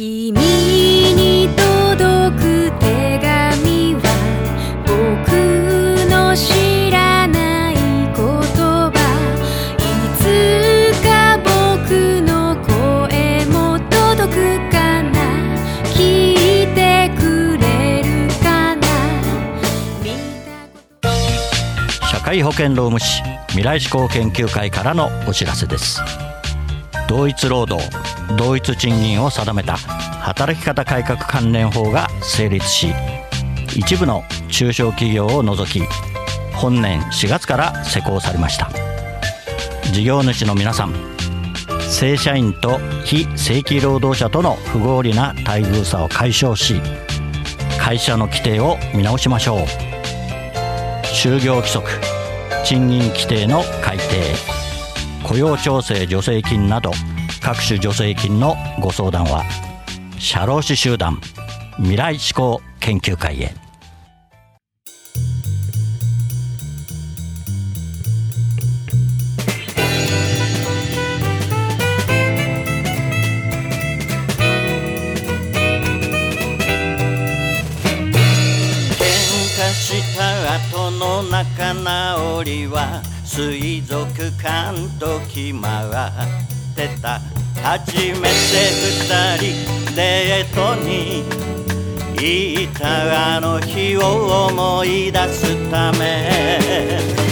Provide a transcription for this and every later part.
君に届く手紙は僕の知らない言葉いつか僕の声も届くかな。聞いてくれるかな。社会保険労務士未来志向研究会からのお知らせです。同一労働同一賃金を定めた働き方改革関連法が成立し一部の中小企業を除き本年4月から施行されました。事業主の皆さん正社員と非正規労働者との不合理な待遇差を解消し会社の規定を見直しましょう。就業規則賃金規定の改定。雇用調整助成金など各種助成金のご相談は社労士集団未来志向研究会へ。喧嘩した後の仲直りは水族館と決まってた。初めて二人デートに行ったあの日を思い出すため。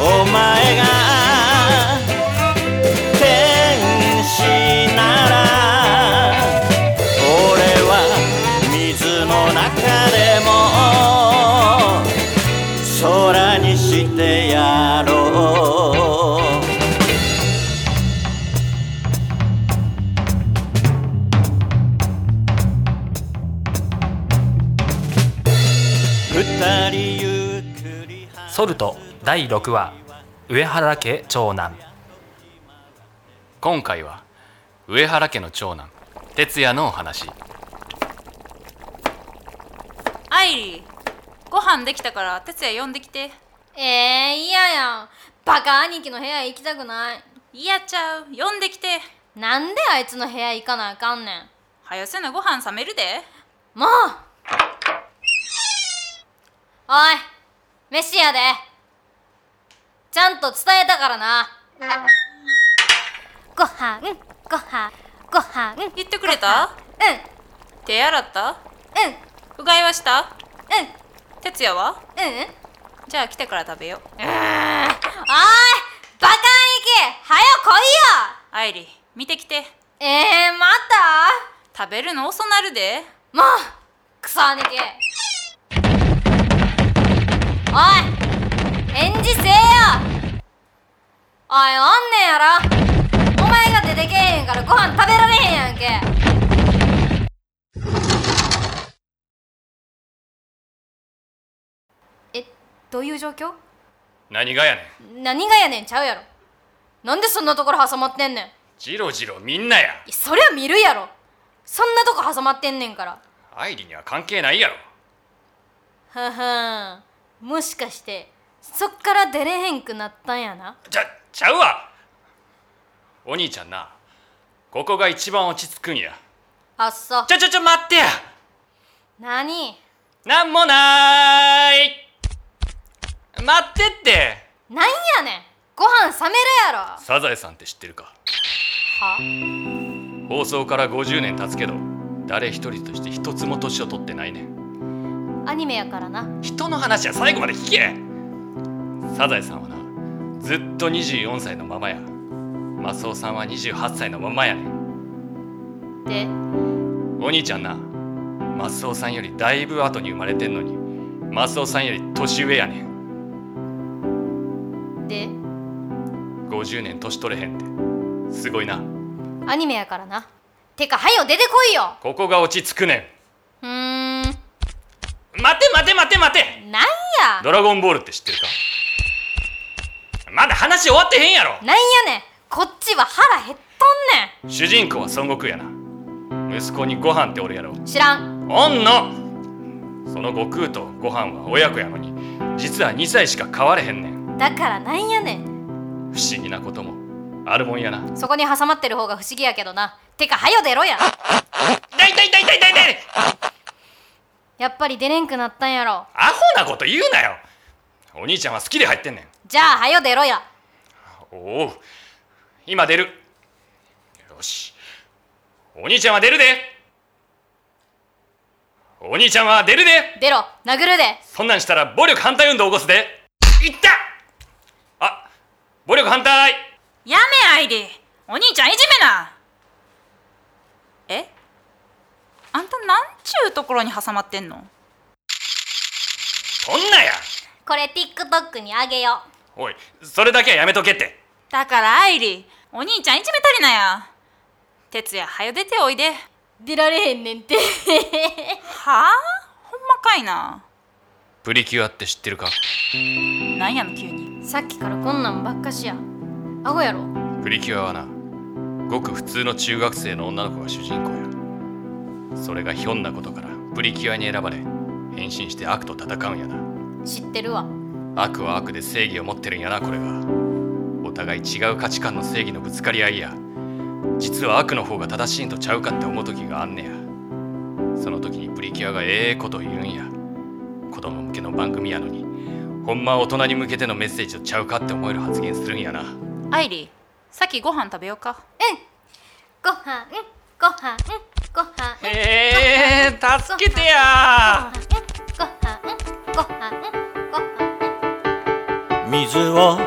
お前が天使なら俺は水の中でも空にしてやろう。二人ゆっくりソルト。第6話上原家長男。今回は上原家の長男哲也のお話。アイリーご飯できたから哲也呼んできて。えー、嫌やん。バカ兄貴の部屋行きたくない。嫌ちゃう。呼んできて。なんであいつの部屋行かなあかんねん。はよせなご飯冷めるで。もう。おい飯やでちゃんと伝えたからな。ごはんごはんごはん。うん言ってくれた？手洗った？うん。うがいはした？う哲也は？んうん。じゃあ来てから食べよう。おいバカ兄貴はよ来いよ。アイリー見てきて。えー、また。食べるの遅なるで。もうクソ兄貴。おい返事せおいおんねんやろ。お前が出てけえへんからご飯食べられへんやんけ。えどういう状況？何がやねん。何がやねんちゃうやろ。なんでそんなところ挟まってんねん。ジロジロみんなや。いやそりゃ見るやろ。そんなとこ挟まってんねんから。愛理には関係ないやろ。ははん。もしかしてそっから出れへんくなったんやな。ちゃちゃうわ。お兄ちゃんなここが一番落ち着くんや。あっそ。ちょちょちょ待ってや。何？なんもない。待ってって。なんやねん。ご飯冷めるやろ。はサザエさんって知ってるか？放送から50年経つけど誰一人として一つも年を取ってないねん。アニメやからな。人の話は最後まで聞け。サザエさんはなずっと24歳のままや。マスオさんは28歳のままや。ねんで？お兄ちゃんな。マスオさんよりだいぶ後に生まれてんのに。マスオさんより年上やねん。で？50年年取れへんって。すごいな。アニメやからな。てかはよ出てこいよ。ここが落ち着くねん。ん。待て待て待て待て。なんや？ドラゴンボールって知ってるか？まだ話終わってへんやろ。なんやねん。こっちは腹減っとんね主人公は孫悟空やな。息子にご飯っておるやろ。ん知らん。おんの。その悟空とご飯は親子やのに実は2歳しか変われへんねん。だからなんやねん。不思議なことも。あるもんやな。そこに挟まってる方が不思議やけどな。てかはよ出ろや。痛い痛い痛い痛い痛い痛い。やっぱり出れんくなったんやろ。アホなこと言うなよ。お兄ちゃんは好きで入ってんねんじゃあはよ出ろやおお今出る。よし。お兄ちゃんは出るで。お兄ちゃんは出るで。出ろ殴るで。そんなんしたら暴力反対運動起こすで。いった！あ暴力反対。やめアイリー。お兄ちゃんいじめな。え？あんたなんちゅうところに挟まってんの？そんなや。これ TikTok にあげよおいそれだけはやめとけって。だからアイリーお兄ちゃんいじめたりなや哲也はよ出ておいで。う出られへんねんて。はあ？ほんまかいな。プリキュアって知ってるか？なんやの急に。さっきからこんなんばっかしや。アホやろ。プリキュアはなごく普通の中学生の女の子が主人公や。それがひょんなことからプリキュアに選ばれ変身して悪と戦うんやな。知ってるわ悪は悪で正義を持ってるんやなこれがお互い違う価値観の正義のぶつかり合いや実は悪の方が正しいんとちゃうかって思う時があんねや。その時にプリキュアがええこと言うんや。子供向けの番組やのにほんまは大人に向けてのメッセージとちゃうかって思える発言するんやな。アイリーさっきご飯食べようか。うん。ご飯ご飯ご飯。えー、助けてやご飯ご飯ご飯水を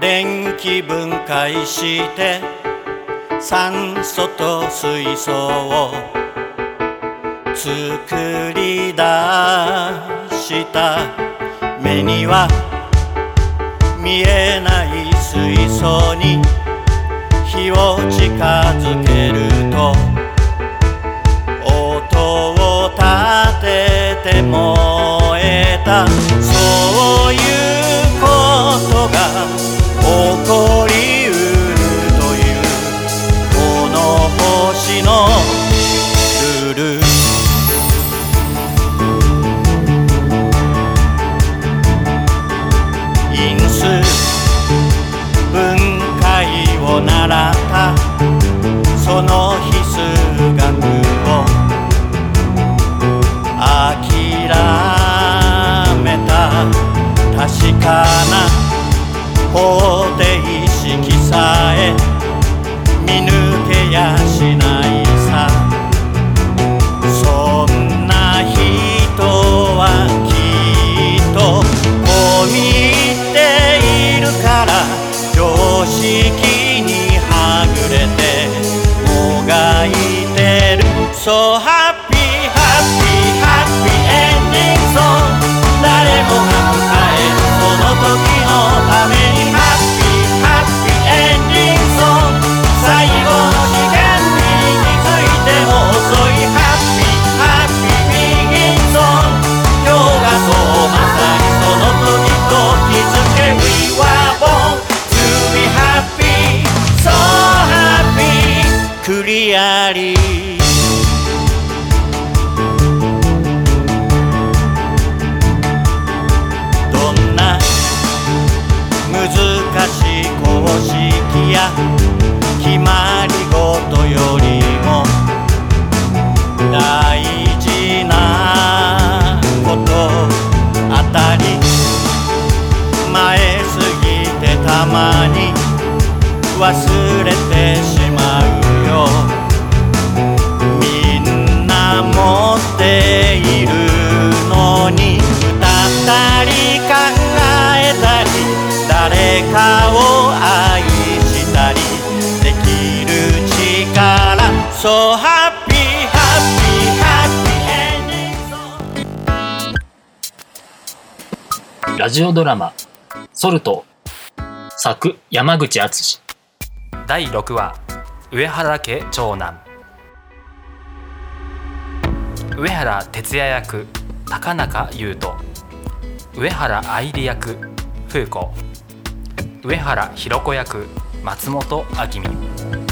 電気分解して酸素と水素を作り出した。目には見えない水素に火を近づけジオドラマ「ソルト」作山口敦。第6話上原家長男。上原哲也役高中優斗。上原愛理役風子。上原ひろ子役松本明美。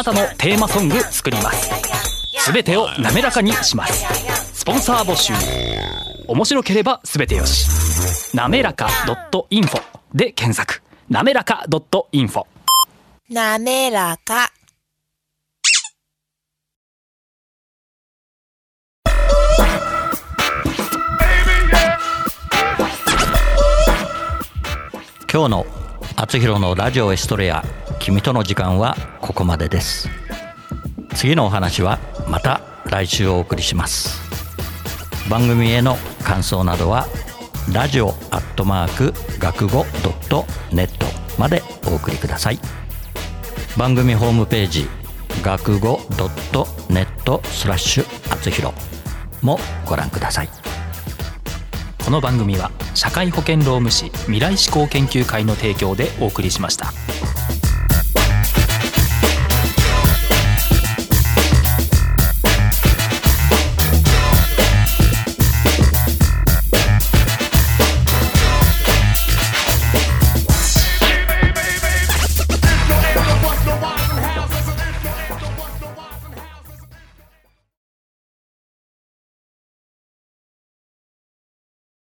なたのテーマソング作ります。すべてを滑らかにします。スポンサー募集。面白ければすべてよし。なめらか .info で検索。なめらか .info なめらか。今日の「あつひろのラジオエストレア君との時間」はここまでです。次のお話はまた来週お送りします。番組への感想などはラジオアットマーク学語ドットネットまでお送りください。番組ホームページ学語ドットネットスラッシュあつひろもご覧ください。この番組は社会保険労務士未来志向研究会の提供でお送りしました。